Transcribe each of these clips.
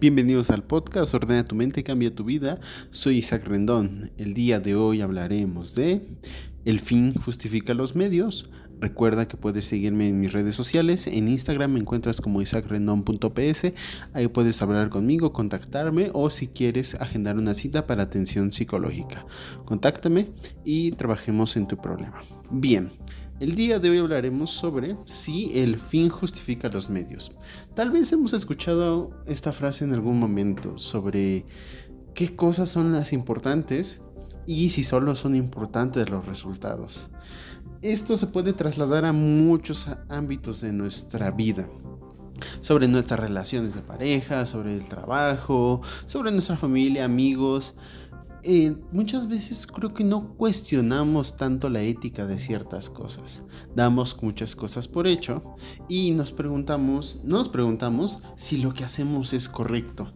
Bienvenidos al podcast Ordena tu mente, cambia tu vida. Soy Isaac Rendón. El día de hoy hablaremos de El fin justifica los medios. Recuerda que puedes seguirme en mis redes sociales. En Instagram me encuentras como isacrendon.ps. Ahí puedes hablar conmigo, contactarme o si quieres agendar una cita para atención psicológica. Contáctame y trabajemos en tu problema. Bien. El día de hoy hablaremos sobre si el fin justifica los medios. Tal vez hemos escuchado esta frase en algún momento sobre qué cosas son las importantes y si solo son importantes los resultados. Esto se puede trasladar a muchos ámbitos de nuestra vida sobre nuestras relaciones de pareja, sobre el trabajo, sobre nuestra familia, amigos, eh, muchas veces creo que no cuestionamos tanto la ética de ciertas cosas. Damos muchas cosas por hecho y nos preguntamos, nos preguntamos si lo que hacemos es correcto.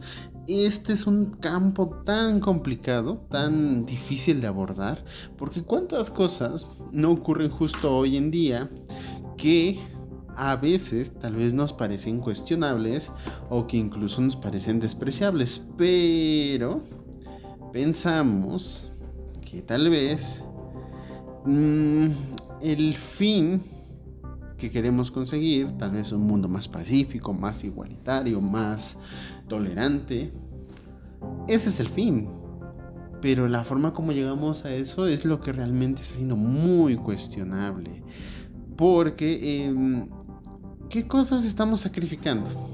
Este es un campo tan complicado, tan difícil de abordar, porque cuántas cosas no ocurren justo hoy en día que a veces tal vez nos parecen cuestionables o que incluso nos parecen despreciables, pero pensamos que tal vez mm, el fin que queremos conseguir, tal vez un mundo más pacífico, más igualitario, más tolerante, ese es el fin. Pero la forma como llegamos a eso es lo que realmente está siendo muy cuestionable. Porque, em, ¿qué cosas estamos sacrificando?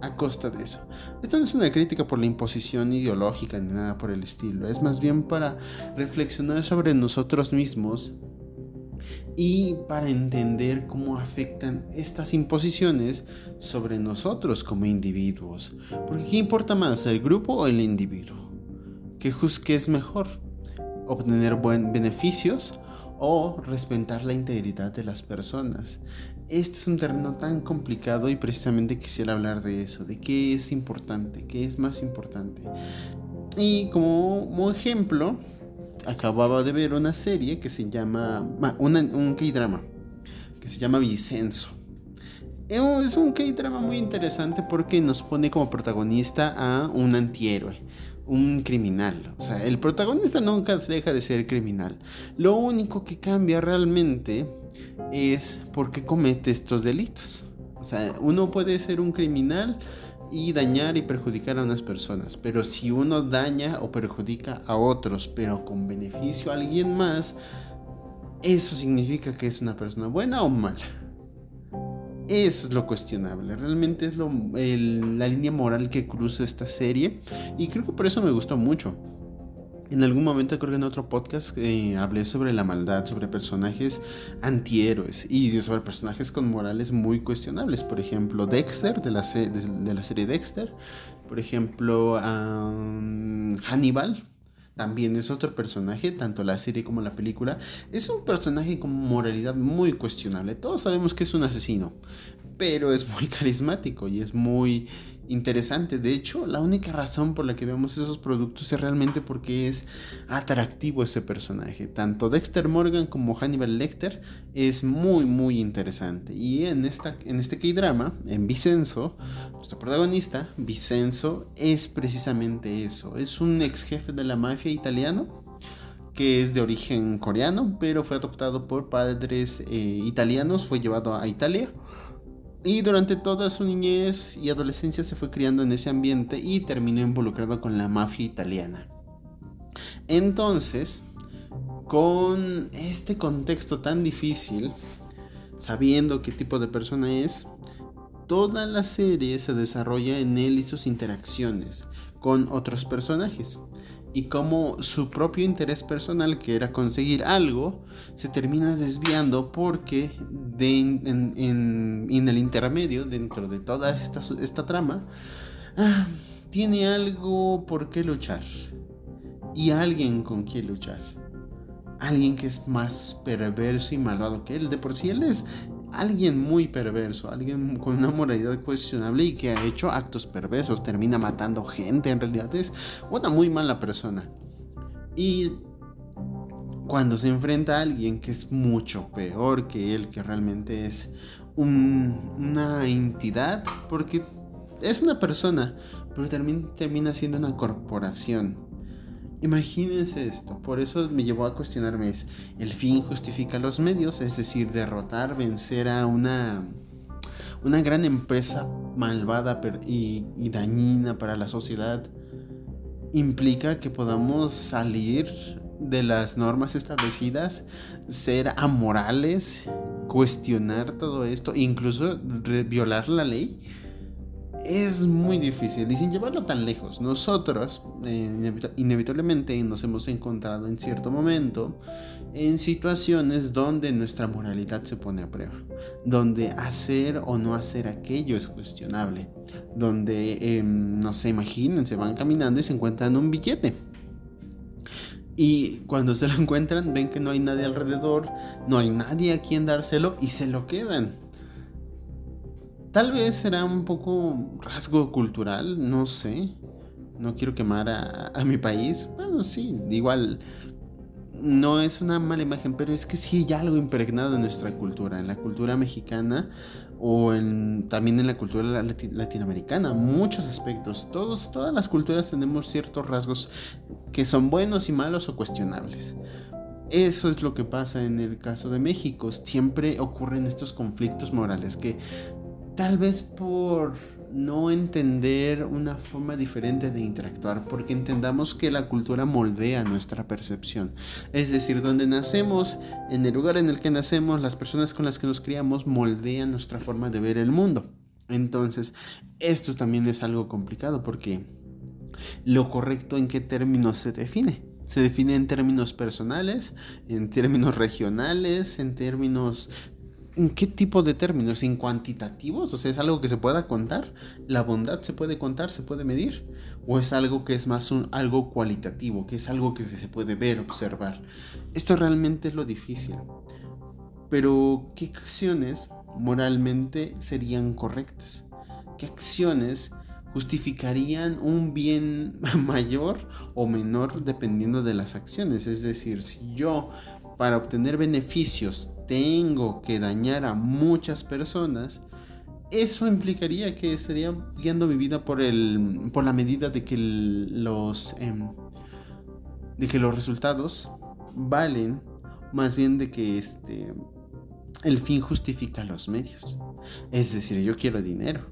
A costa de eso. Esto no es una crítica por la imposición ideológica ni nada por el estilo, es más bien para reflexionar sobre nosotros mismos y para entender cómo afectan estas imposiciones sobre nosotros como individuos. Porque ¿qué importa más, el grupo o el individuo? ¿Qué, es mejor? ¿Obtener buen beneficios o respetar la integridad de las personas. Este es un terreno tan complicado y precisamente quisiera hablar de eso, de qué es importante, qué es más importante. Y como, ejemplo, acababa de ver una serie que se llama, un K-drama, que se llama Vicenzo. Es un K-drama muy interesante porque nos pone como protagonista a un antihéroe un criminal. O sea, el protagonista nunca deja de ser criminal. Lo único que cambia realmente es por qué comete estos delitos. O sea, uno puede ser un criminal y dañar y perjudicar a unas personas, pero si uno daña o perjudica a otros, pero con beneficio a alguien más, eso significa que es una persona buena o mala es lo cuestionable. Realmente es lo, la línea moral que cruza esta serie. Y creo que por eso me gustó mucho. En algún momento, creo que en otro podcast, eh, hablé sobre la maldad, sobre personajes antihéroes y sobre personajes con morales muy cuestionables. Por ejemplo, Dexter, de la, de, la serie Dexter. Por ejemplo, Hannibal, también es otro personaje, tanto la serie como la película. Es un personaje con moralidad muy cuestionable. Todos sabemos que es un asesino, pero es muy carismático y es muy interesante. De hecho, la única razón por la que vemos esos productos es realmente porque es atractivo ese personaje. Tanto Dexter Morgan como Hannibal Lecter es muy, muy interesante. Y en, esta, en este K-drama, en Vicenzo, nuestro protagonista, Vicenzo, es precisamente eso. Es un ex jefe de la mafia italiano que es de origen coreano, pero fue adoptado por padres eh, italianos, fue llevado a Italia y durante toda su niñez y adolescencia se fue criando en ese ambiente y terminó involucrado con la mafia italiana. Entonces, con este contexto tan difícil, sabiendo qué tipo de persona es, toda la serie se desarrolla en él y sus interacciones con otros personajes y cómo su propio interés personal, que era conseguir algo, se termina desviando porque en, el intermedio, dentro de toda esta, esta trama, ah, tiene algo por qué luchar y alguien con quien luchar. Alguien que es más perverso y malvado que él. De por sí él es alguien muy perverso, alguien con una moralidad cuestionable y que ha hecho actos perversos, termina matando gente, en realidad es una muy mala persona. Y cuando se enfrenta a alguien que es mucho peor que él, que realmente es una entidad, porque es una persona, pero termina siendo una corporación. Imagínense esto, por eso me llevó a cuestionarme es, ¿el fin justifica los medios? Es decir, derrotar, vencer a una, una gran empresa malvada y, y dañina para la sociedad implica que podamos salir de las normas establecidas, ser amorales, cuestionar todo esto, incluso violar la ley, es muy difícil y sin llevarlo tan lejos. Nosotros eh, inevitablemente nos hemos encontrado en cierto momento en situaciones donde nuestra moralidad se pone a prueba, donde hacer o no hacer aquello es cuestionable, donde, em, no se imaginen, se van caminando y se encuentran un billete y cuando se lo encuentran, ven que no hay nadie alrededor, no hay nadie a quien dárselo y se lo quedan. Tal vez será un poco rasgo cultural, no sé. No quiero quemar a, mi país. Bueno, sí, igual no es una mala imagen, pero es que sí hay algo impregnado en nuestra cultura, en la cultura mexicana o en, también en la cultura latinoamericana, muchos aspectos. Todas las culturas tenemos ciertos rasgos que son buenos y malos o cuestionables. Eso es lo que pasa en el caso de México. Siempre ocurren estos conflictos morales que tal vez por no entender una forma diferente de interactuar, porque entendamos que la cultura moldea nuestra percepción. Es decir, donde nacemos, en el lugar en el que nacemos, las personas con las que nos criamos moldean nuestra forma de ver el mundo. Entonces, esto también es algo complicado porque lo correcto en qué términos se define. Se define en términos personales, en términos regionales, en términos ¿En qué tipo de términos? ¿En cuantitativos? O sea, ¿es algo que se pueda contar? ¿La bondad se puede contar, se puede medir? ¿O es algo que es más un, algo cualitativo, que es algo que se puede ver, observar? Esto realmente es lo difícil. Pero, ¿qué acciones moralmente serían correctas? ¿Qué acciones justificarían un bien mayor o menor dependiendo de las acciones? Es decir, si yo para obtener beneficios tengo que dañar a muchas personas, eso implicaría que estaría guiando mi vida por, el, por la medida de que los, em, de que los resultados valen más bien de que este, el fin justifica los medios. Es decir, yo quiero dinero,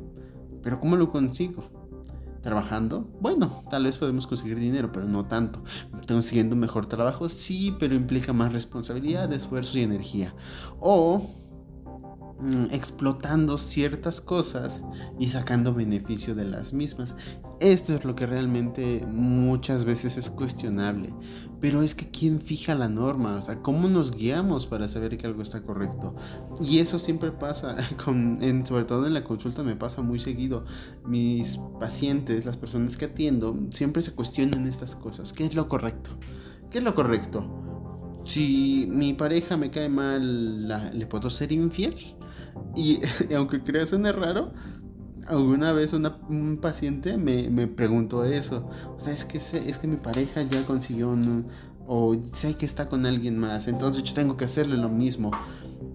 pero ¿cómo lo consigo? Trabajando, bueno, tal vez podemos conseguir dinero, pero no tanto. Consiguiendo un mejor trabajo, sí, pero implica más responsabilidad, esfuerzo y energía. O mm, explotando ciertas cosas y sacando beneficio de las mismas. Esto es lo que realmente muchas veces es cuestionable. Pero es que ¿quién fija la norma? O sea, ¿cómo nos guiamos para saber que algo está correcto? Y eso siempre pasa, con, sobre todo en la consulta me pasa muy seguido. Mis pacientes, las personas que atiendo, siempre se cuestionan estas cosas. ¿Qué es lo correcto? ¿Qué es lo correcto? Si mi pareja me cae mal, ¿le puedo ser infiel? Y aunque crea suene raro, alguna vez un paciente me, me, preguntó eso. O sea, es que, es que mi pareja ya consiguió un, o sé que está con alguien más, entonces yo tengo que hacerle lo mismo.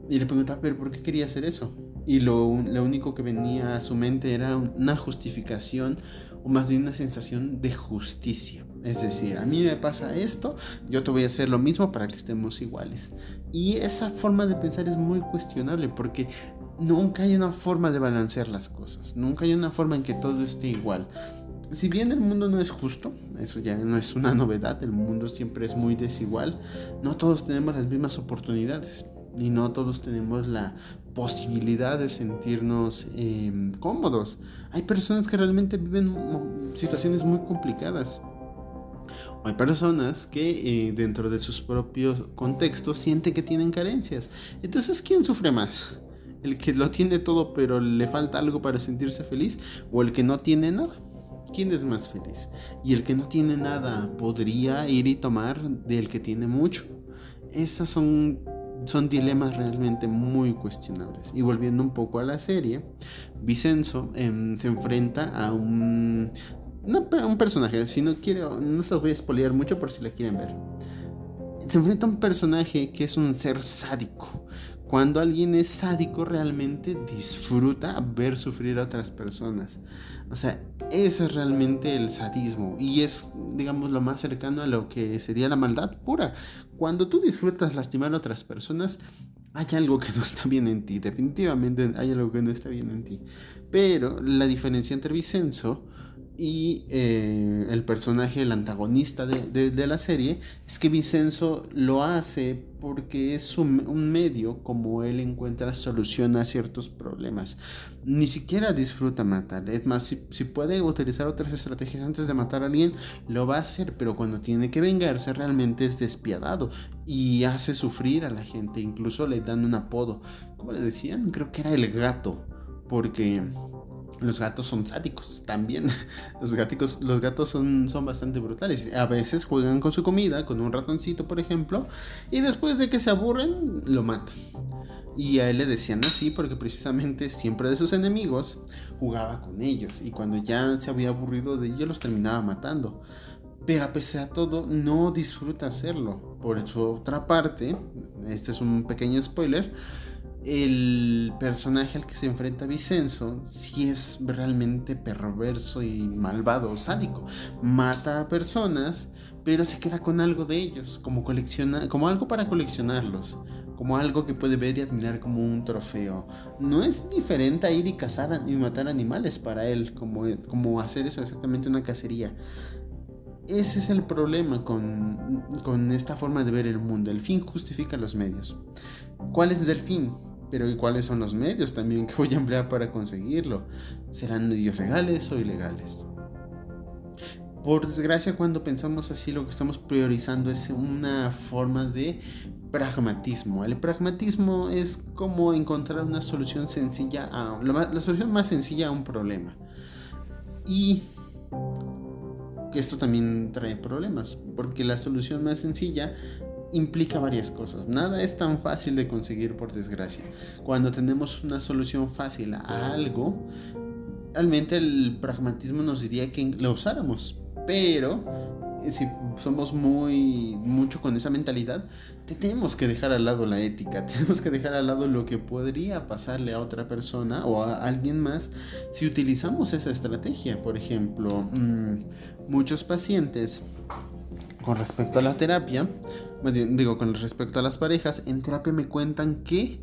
Y le preguntaba, pero ¿por qué quería hacer eso? Y lo, lo único que venía a su mente era una justificación o más bien una sensación de justicia. Es decir, a mí me pasa esto, yo te voy a hacer lo mismo para que estemos iguales. Y esa forma de pensar es muy cuestionable porque nunca hay una forma de balancear las cosas, nunca hay una forma en que todo esté igual. Si bien el mundo no es justo, eso ya no es una novedad, el mundo siempre es muy desigual, no todos tenemos las mismas oportunidades y no todos tenemos la posibilidad de sentirnos em, cómodos. Hay personas que realmente viven situaciones muy complicadas. Hay personas que eh, dentro de sus propios contextos sienten que tienen carencias. Entonces, ¿quién sufre más? ¿El que lo tiene todo pero le falta algo para sentirse feliz? ¿O el que no tiene nada? ¿Quién es más feliz? Y el que no tiene nada podría ir y tomar del que tiene mucho. Esas son, son dilemas realmente muy cuestionables. Y volviendo un poco a la serie, Vicenzo em, se enfrenta a un, un personaje. Si no quiero, no se los voy a spoilear mucho por si la quieren ver. Se enfrenta a un personaje que es un ser sádico Cuando alguien es sádico realmente disfruta ver sufrir a otras personas. O sea, ese es realmente el sadismo y es, digamos, lo más cercano a lo que sería la maldad pura. Cuando tú disfrutas lastimar a otras personas, hay algo que no está bien en ti, definitivamente hay algo que no está bien en ti. Pero la diferencia entre Vicenzo y eh, el personaje, el antagonista de, la serie, es que Vicenzo lo hace porque es un, medio como él encuentra solución a ciertos problemas. Ni siquiera disfruta matar. Es más, si, si, puede utilizar otras estrategias antes de matar a alguien, lo va a hacer, pero cuando tiene que vengarse realmente es despiadado y hace sufrir a la gente. Incluso le dan un apodo. ¿Cómo le decían? Creo que era el gato. Porque los gatos son sádicos también. Los, gaticos, los gatos son, son bastante brutales. A veces juegan con su comida, con un ratoncito, por ejemplo, y después de que se aburren, lo matan. Y a él le decían así porque precisamente siempre de sus enemigos jugaba con ellos. Y cuando ya se había aburrido de ellos, los terminaba matando. Pero a pesar de todo, no disfruta hacerlo. Por su otra parte, este es un pequeño spoiler el personaje al que se enfrenta Vicenzo sí es realmente perverso y malvado, sádico. Mata a personas, pero se queda con algo de ellos, como, como algo para coleccionarlos, como algo que puede ver y admirar como un trofeo. No es diferente a ir y cazar y matar animales para él, como, como hacer eso exactamente una cacería. Ese es el problema con, con esta forma de ver el mundo. El fin justifica los medios. ¿Cuál es el fin? Pero ¿y cuáles son los medios también que voy a emplear para conseguirlo? ¿Serán medios legales o ilegales? Por desgracia, cuando pensamos así, lo que estamos priorizando es una forma de pragmatismo. El pragmatismo es como encontrar una solución sencilla a la, solución más sencilla a un problema. Y esto también trae problemas, porque la solución más sencilla implica varias cosas. Nada es tan fácil de conseguir por desgracia. Cuando tenemos una solución fácil a algo, realmente el pragmatismo nos diría que lo usáramos. Pero eh, si somos muy mucho con esa mentalidad, tenemos que dejar al lado la ética, tenemos que dejar al lado lo que podría pasarle a otra persona o a alguien más si utilizamos esa estrategia. Por ejemplo, mm, muchos pacientes con respecto a la terapia digo, con respecto a las parejas, en terapia me cuentan que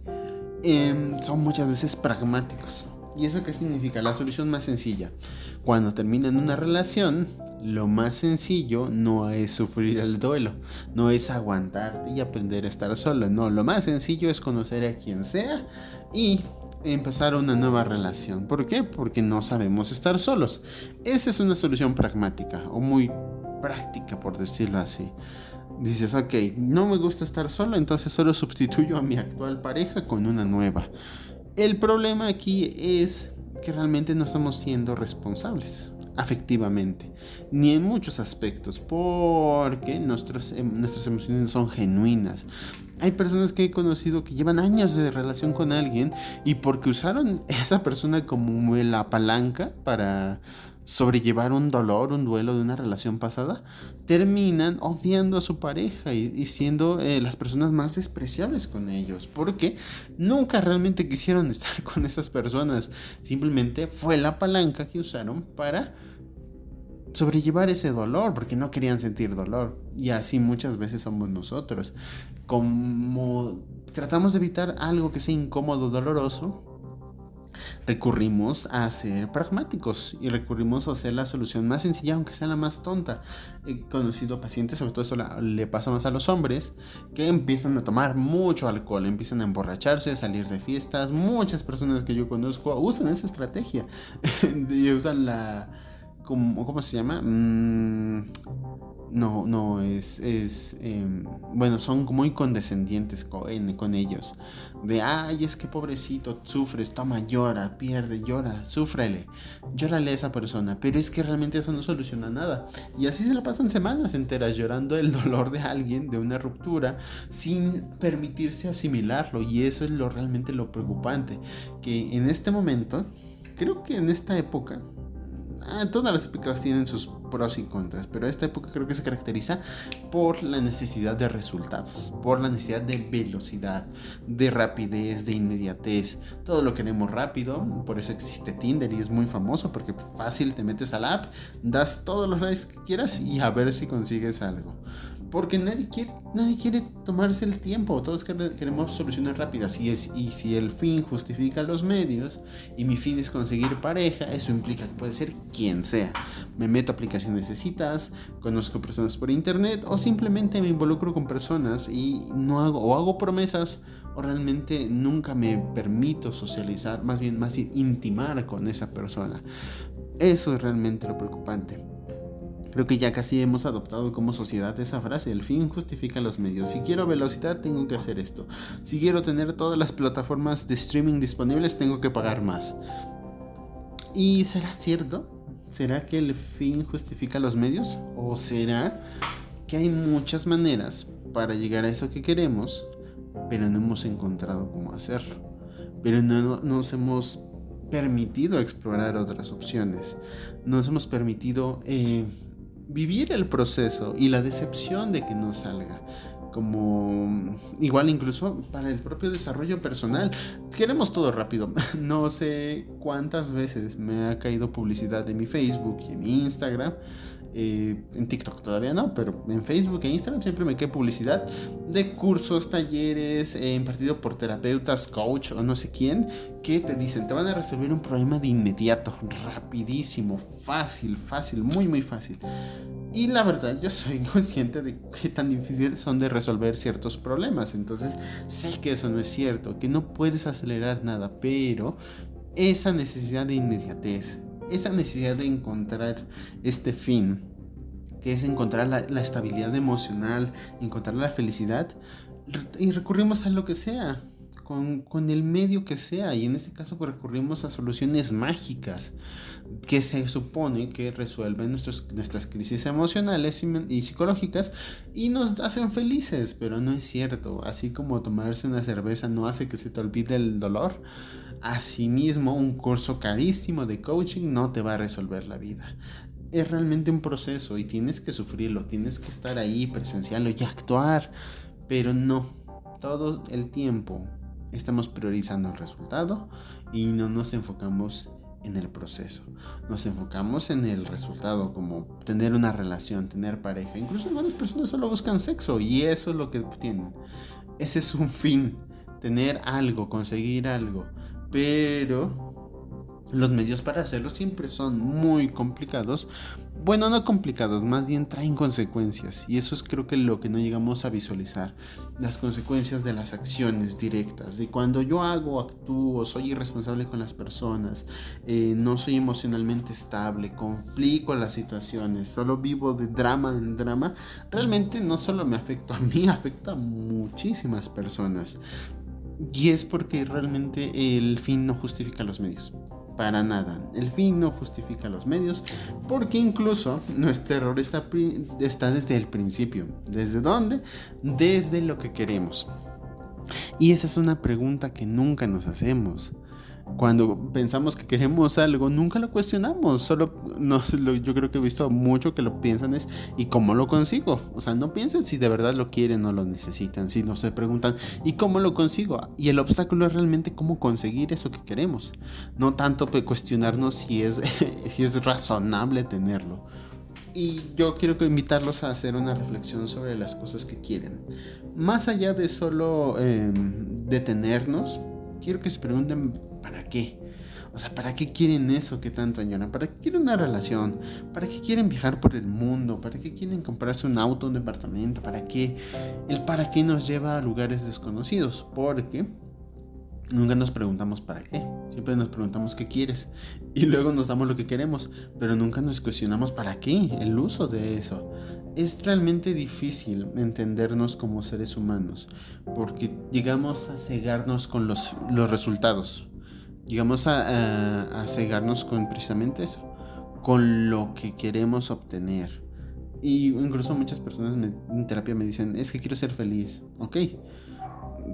em, son muchas veces pragmáticos. ¿Y eso qué significa? La solución más sencilla. Cuando terminan una relación, lo más sencillo no es sufrir el duelo, no es aguantarte y aprender a estar solo. No, lo más sencillo es conocer a quien sea y empezar una nueva relación. ¿Por qué? Porque no sabemos estar solos. Esa es una solución pragmática o muy práctica, por decirlo así dices, ok, no me gusta estar solo, entonces solo sustituyo a mi actual pareja con una nueva. El problema aquí es que realmente no estamos siendo responsables afectivamente, ni en muchos aspectos, porque nuestros, em, nuestras emociones son genuinas. Hay personas que he conocido que llevan años de relación con alguien y porque usaron esa persona como la palanca para sobrellevar un dolor, un duelo de una relación pasada, terminan odiando a su pareja y, siendo eh, las personas más despreciables con ellos, porque nunca realmente quisieron estar con esas personas, simplemente fue la palanca que usaron para sobrellevar ese dolor, porque no querían sentir dolor. Y así muchas veces somos nosotros. Como tratamos de evitar algo que sea incómodo, doloroso, recurrimos a ser pragmáticos y recurrimos a hacer la solución más sencilla, aunque sea la más tonta. He conocido pacientes, sobre todo eso le pasa más a los hombres, que empiezan a tomar mucho alcohol, empiezan a emborracharse, a salir de fiestas. Muchas personas que yo conozco usan esa estrategia y usan la... ¿Cómo, se llama? Mm, no, no, es, es em, bueno, son muy condescendientes con, con, ellos. De, ay, es que pobrecito, sufres, toma, llora, pierde, llora, súfrele, llórale a esa persona. Pero es que realmente eso no soluciona nada. Y así se la pasan semanas enteras llorando el dolor de alguien, de una ruptura, sin permitirse asimilarlo. Y eso es lo realmente lo preocupante. Que en este momento, creo que en esta época, ah, todas las épocas tienen sus pros y contras, pero esta época creo que se caracteriza por la necesidad de resultados, por la necesidad de velocidad, de rapidez, de inmediatez. Todo lo queremos rápido, por eso existe Tinder y es muy famoso porque fácil te metes a la app, das todos los likes que quieras y a ver si consigues algo. Porque nadie quiere, nadie quiere tomarse el tiempo, todos queremos soluciones rápidas. Y, y si el fin justifica los medios y mi fin es conseguir pareja, eso implica que puede ser quien sea. Me meto a aplicaciones de citas, conozco personas por internet o simplemente me involucro con personas y no hago o hago promesas o realmente nunca me permito socializar, más bien más intimar con esa persona. Eso es realmente lo preocupante. Creo que ya casi hemos adoptado como sociedad esa frase, el fin justifica los medios. Si quiero velocidad, tengo que hacer esto. Si quiero tener todas las plataformas de streaming disponibles, tengo que pagar más. ¿Y será cierto? ¿Será que el fin justifica los medios? ¿O será que hay muchas maneras para llegar a eso que queremos, pero no hemos encontrado cómo hacerlo? Pero no, nos hemos permitido explorar otras opciones. Nos hemos permitido... Eh, vivir el proceso y la decepción de que no salga. Como igual incluso para el propio desarrollo personal. Queremos todo rápido. No sé cuántas veces me ha caído publicidad en mi Facebook y en mi Instagram eh, en TikTok todavía no, pero en Facebook e Instagram siempre me cae publicidad de cursos, talleres eh, impartidos por terapeutas, coach o no sé quién, que te dicen, te van a resolver un problema de inmediato, rapidísimo, fácil, fácil, muy, muy fácil. Y la verdad, yo soy consciente de qué tan difíciles son de resolver ciertos problemas. Entonces, sé que eso no es cierto, que no puedes acelerar nada, pero esa necesidad de inmediatez, esa necesidad de encontrar este fin, que es encontrar la, estabilidad emocional, encontrar la felicidad, y recurrimos a lo que sea, con, con, el medio que sea, y en este caso recurrimos a soluciones mágicas que se supone que resuelven nuestros, nuestras crisis emocionales y, y, psicológicas y nos hacen felices, pero no es cierto, así como tomarse una cerveza no hace que se te olvide el dolor, Asimismo, un curso carísimo de coaching no te va a resolver la vida. Es realmente un proceso y tienes que sufrirlo, tienes que estar ahí, presenciarlo y actuar. Pero no, todo el tiempo estamos priorizando el resultado y no nos enfocamos en el proceso. Nos enfocamos en el resultado, como tener una relación, tener pareja. Incluso algunas personas solo buscan sexo y eso es lo que tienen. Ese es un fin, tener algo, conseguir algo pero los medios para hacerlo siempre son muy complicados. Bueno, no complicados, más bien traen consecuencias. Y eso es creo que lo que no llegamos a visualizar. Las consecuencias de las acciones directas. De cuando yo hago, actúo, soy irresponsable con las personas, eh, no soy emocionalmente estable, complico las situaciones, solo vivo de drama en drama. Realmente no solo me afecta a mí, afecta a muchísimas personas. Y es porque realmente el fin no justifica los medios. Para nada. El fin no justifica los medios. Porque incluso nuestro error está, desde el principio. ¿Desde dónde? Desde lo que queremos. Y esa es una pregunta que nunca nos hacemos cuando pensamos que queremos algo, nunca lo cuestionamos. Solo no, yo creo que he visto mucho que lo piensan es ¿y cómo lo consigo? O sea, no piensan si de verdad lo quieren o lo necesitan, sino se preguntan ¿y cómo lo consigo? Y el obstáculo es realmente cómo conseguir eso que queremos. No tanto cuestionarnos si es, si es razonable tenerlo. Y yo quiero invitarlos a hacer una reflexión sobre las cosas que quieren. Más allá de solo em, detenernos, quiero que se pregunten ¿para qué? O sea, ¿para qué quieren eso que tanto añoran? ¿Para qué quieren una relación? ¿Para qué quieren viajar por el mundo? ¿Para qué quieren comprarse un auto, un departamento? ¿Para qué? El para qué nos lleva a lugares desconocidos. Porque nunca nos preguntamos para qué. Siempre nos preguntamos qué quieres. Y luego nos damos lo que queremos. Pero nunca nos cuestionamos para qué, el uso de eso. Es realmente difícil entendernos como seres humanos. Porque llegamos a cegarnos con los, los resultados llegamos a, cegarnos con precisamente eso, con lo que queremos obtener. Y incluso muchas personas en terapia me dicen, es que quiero ser feliz, ok.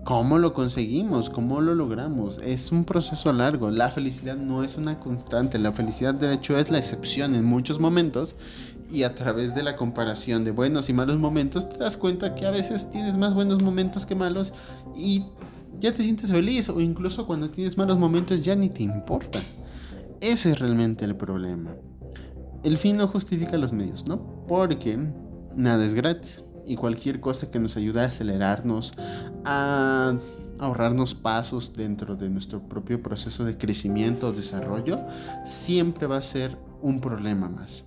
¿Cómo lo conseguimos? ¿Cómo lo logramos? Es un proceso largo. La felicidad no es una constante. La felicidad, de hecho, es la excepción en muchos momentos. Y a través de la comparación de buenos y malos momentos, te das cuenta que a veces tienes más buenos momentos que malos y ya te sientes feliz. O incluso cuando tienes malos momentos ya ni te importa. Ese es realmente el problema. El fin no justifica los medios, ¿no? Porque nada es gratis y cualquier cosa que nos ayude a acelerarnos, a ahorrarnos pasos dentro de nuestro propio proceso de crecimiento o desarrollo, siempre va a ser un problema más.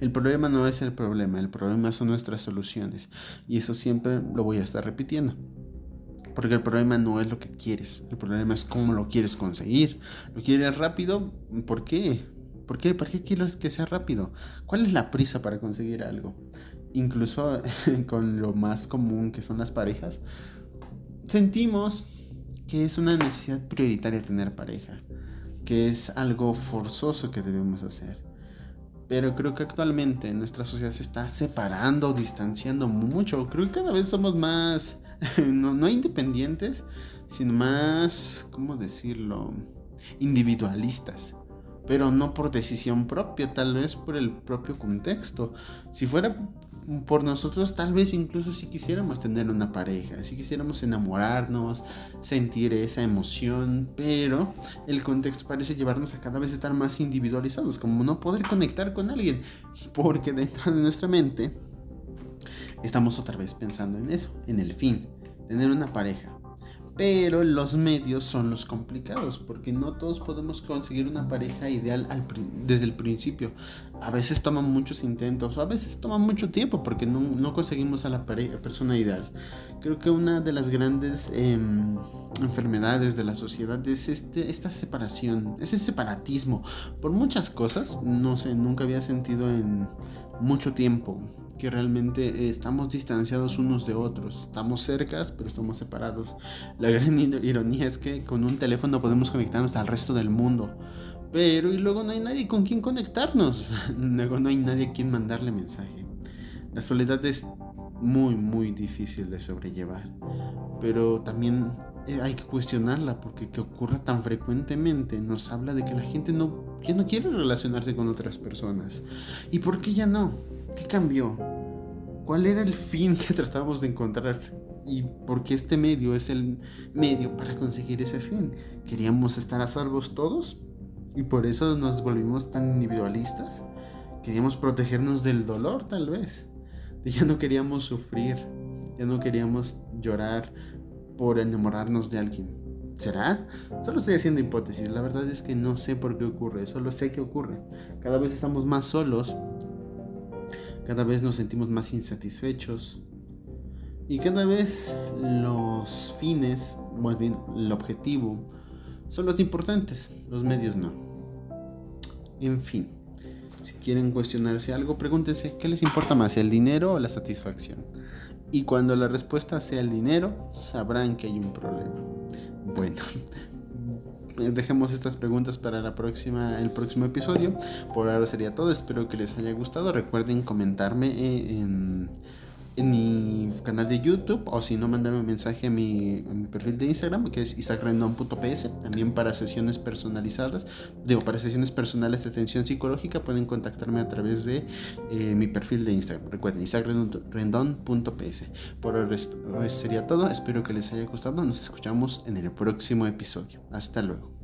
El problema no es el problema, el problema son nuestras soluciones. Y eso siempre lo voy a estar repitiendo. Porque el problema no es lo que quieres, el problema es cómo lo quieres conseguir. ¿Lo quieres rápido? ¿Por qué? ¿Por qué? ¿Por qué quieres que sea rápido? ¿Cuál es la prisa para conseguir algo? incluso con lo más común que son las parejas, sentimos que es una necesidad prioritaria tener pareja, que es algo forzoso que debemos hacer. Pero creo que actualmente nuestra sociedad se está separando, distanciando mucho. Creo que cada vez somos más, no, independientes, sino más, ¿cómo decirlo? Individualistas pero no por decisión propia, tal vez por el propio contexto. Si fuera por nosotros, tal vez incluso si quisiéramos tener una pareja, si quisiéramos enamorarnos, sentir esa emoción, pero el contexto parece llevarnos a cada vez estar más individualizados, como no poder conectar con alguien, porque dentro de nuestra mente estamos otra vez pensando en eso, en el fin, tener una pareja pero los medios son los complicados, porque no todos podemos conseguir una pareja ideal desde el principio. A veces toman muchos intentos, a veces toma mucho tiempo porque no, conseguimos a la persona ideal. Creo que una de las grandes em, enfermedades de la sociedad es este, esta separación, ese separatismo. Por muchas cosas, no sé, nunca había sentido en mucho tiempo que realmente eh, estamos distanciados unos de otros. Estamos cercas, pero estamos separados. La gran ironía es que con un teléfono podemos conectarnos al resto del mundo. Pero y luego no hay nadie con quien conectarnos. Luego no hay nadie a quien mandarle mensaje. La soledad es muy, muy difícil de sobrellevar. Pero también eh, hay que cuestionarla porque que ocurra tan frecuentemente nos habla de que la gente no, ya no quiere relacionarse con otras personas. ¿Y por qué ya no? ¿Qué cambió? ¿Cuál era el fin que tratábamos de encontrar? ¿Y por qué este medio es el medio para conseguir ese fin? ¿Queríamos estar a salvos todos? ¿Y por eso nos volvimos tan individualistas? ¿Queríamos protegernos del dolor tal vez? Ya no queríamos sufrir, ya no queríamos llorar por enamorarnos de alguien. ¿Será? Solo estoy haciendo hipótesis. La verdad es que no sé por qué ocurre. Solo sé que ocurre. Cada vez estamos más solos cada vez nos sentimos más insatisfechos y cada vez los fines, más bien el objetivo, son los importantes, los medios no. En fin, si quieren cuestionarse algo, pregúntense qué les importa más, el dinero o la satisfacción. Y cuando la respuesta sea el dinero, sabrán que hay un problema. Bueno, dejemos estas preguntas para la próxima, el próximo episodio. Por ahora sería todo. Espero que les haya gustado. Recuerden comentarme eh, en, en mi canal de YouTube o si no, mandarme un mensaje a mi, perfil de Instagram que es isaacrendon.ps. También para sesiones personalizadas, digo, para sesiones personales de atención psicológica pueden contactarme a través de eh, mi perfil de Instagram. Recuerden, isaacrendon.ps. Por ahora sería todo. Espero que les haya gustado. Nos escuchamos en el próximo episodio. Hasta luego.